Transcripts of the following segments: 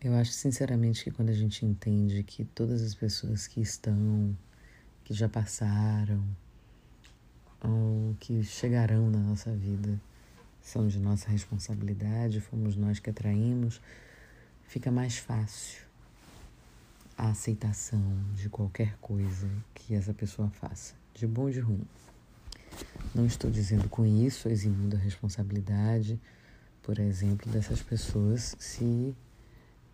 Eu acho sinceramente que quando a gente entende que todas as pessoas que estão, que já passaram, ou que chegarão na nossa vida, são de nossa responsabilidade, fomos nós que atraímos, fica mais fácil a aceitação de qualquer coisa que essa pessoa faça, de bom ou de ruim. Não estou dizendo com isso eximindo a responsabilidade, por exemplo, dessas pessoas se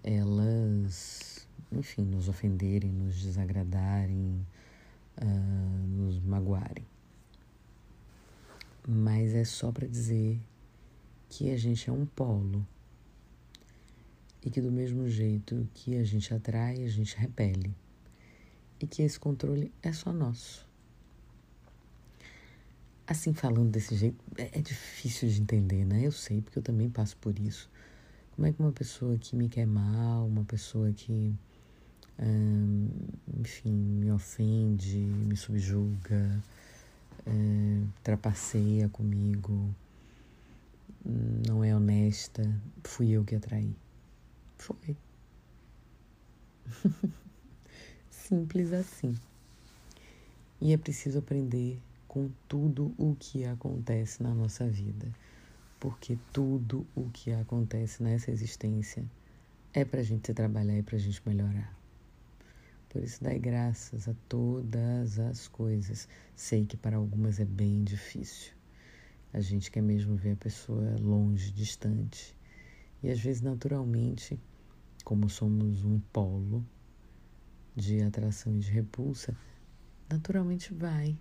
elas, enfim, nos ofenderem, nos desagradarem, uh, nos magoarem. Mas é só para dizer que a gente é um polo e que do mesmo jeito que a gente atrai, a gente repele e que esse controle é só nosso. Assim, falando desse jeito, é, é difícil de entender, né? Eu sei, porque eu também passo por isso. Como é que uma pessoa que me quer mal, uma pessoa que, enfim, me ofende, me subjuga, é, trapaceia comigo, não é honesta, fui eu que atraí. Foi. Simples assim. E é preciso aprender com tudo o que acontece na nossa vida porque tudo o que acontece nessa existência é para a gente trabalhar e para a gente melhorar. Por isso, dai graças a todas as coisas. Sei que para algumas é bem difícil. A gente quer mesmo ver a pessoa longe, distante. E às vezes, naturalmente, como somos um polo de atração e de repulsa, naturalmente vai.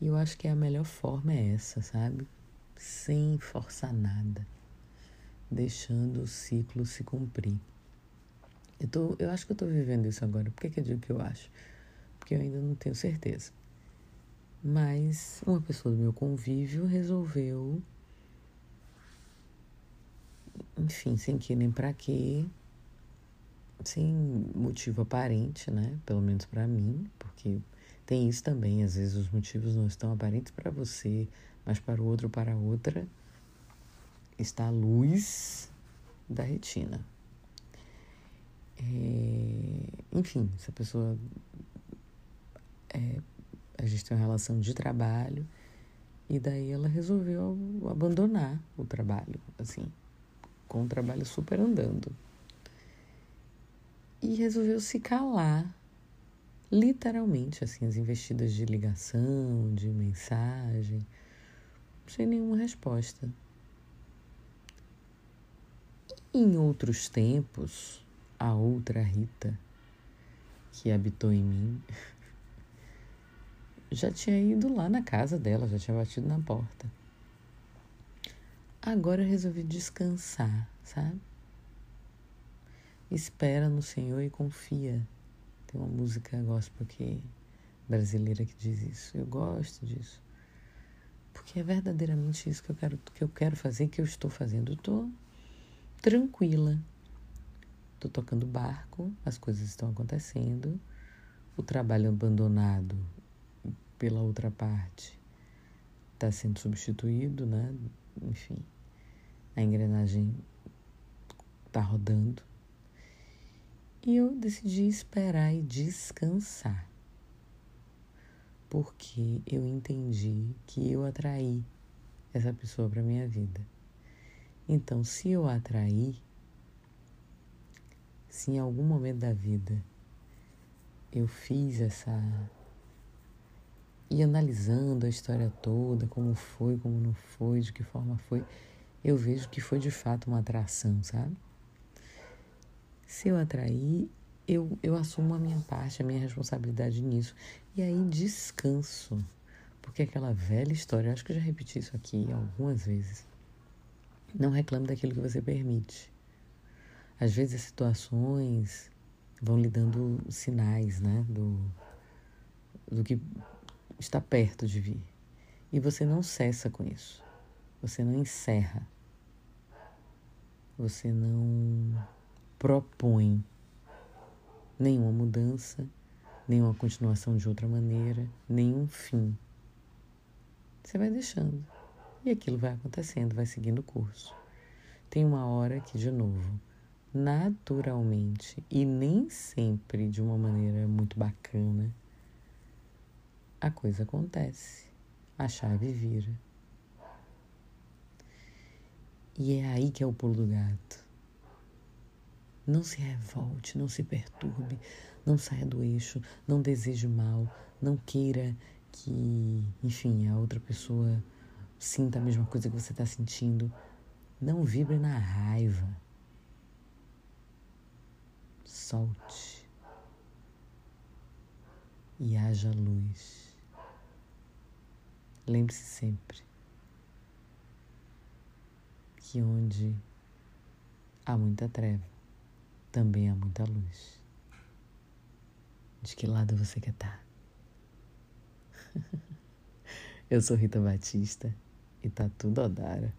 E eu acho que a melhor forma é essa, sabe? Sem forçar nada, deixando o ciclo se cumprir. Eu, tô, eu acho que eu estou vivendo isso agora. Por que, que eu digo que eu acho? Porque eu ainda não tenho certeza. Mas uma pessoa do meu convívio resolveu, enfim, sem que nem para quê, sem motivo aparente, né? Pelo menos para mim, porque tem isso também. Às vezes os motivos não estão aparentes para você, mas para o outro, para a outra, está a luz da retina. É, enfim, essa pessoa. É, a gente tem uma relação de trabalho e daí ela resolveu abandonar o trabalho, assim, com o trabalho super andando. E resolveu se calar, literalmente, assim, as investidas de ligação, de mensagem sem nenhuma resposta. em outros tempos, a outra Rita, que habitou em mim, já tinha ido lá na casa dela, já tinha batido na porta. Agora eu resolvi descansar, sabe? Espera no Senhor e confia. Tem uma música gospel que brasileira que diz isso. Eu gosto disso. Porque é verdadeiramente isso que eu quero, que eu quero fazer, que eu estou fazendo. Estou tranquila. Estou tocando barco, as coisas estão acontecendo. O trabalho abandonado pela outra parte está sendo substituído, né? Enfim, a engrenagem está rodando. E eu decidi esperar e descansar porque eu entendi que eu atraí essa pessoa para minha vida. Então, se eu atrair, se em algum momento da vida eu fiz essa. e analisando a história toda, como foi, como não foi, de que forma foi, eu vejo que foi de fato uma atração, sabe? Se eu atrair, eu, eu assumo a minha parte, a minha responsabilidade nisso. E aí descanso. Porque aquela velha história, acho que eu já repeti isso aqui algumas vezes. Não reclame daquilo que você permite. Às vezes as situações vão lhe dando sinais, né? Do, do que está perto de vir. E você não cessa com isso. Você não encerra. Você não propõe nenhuma mudança, nenhuma continuação de outra maneira, nenhum fim. Você vai deixando e aquilo vai acontecendo, vai seguindo o curso. Tem uma hora que, de novo, naturalmente e nem sempre de uma maneira muito bacana, a coisa acontece, a chave vira. E é aí que é o pulo do gato. Não se revolte, não se perturbe, não saia do eixo, não deseje mal, não queira que, enfim, a outra pessoa sinta a mesma coisa que você está sentindo. Não vibre na raiva. Solte. E haja luz. Lembre-se sempre que onde há muita treva, também há muita luz. De que lado você quer estar? Eu sou Rita Batista e tá tudo Odara.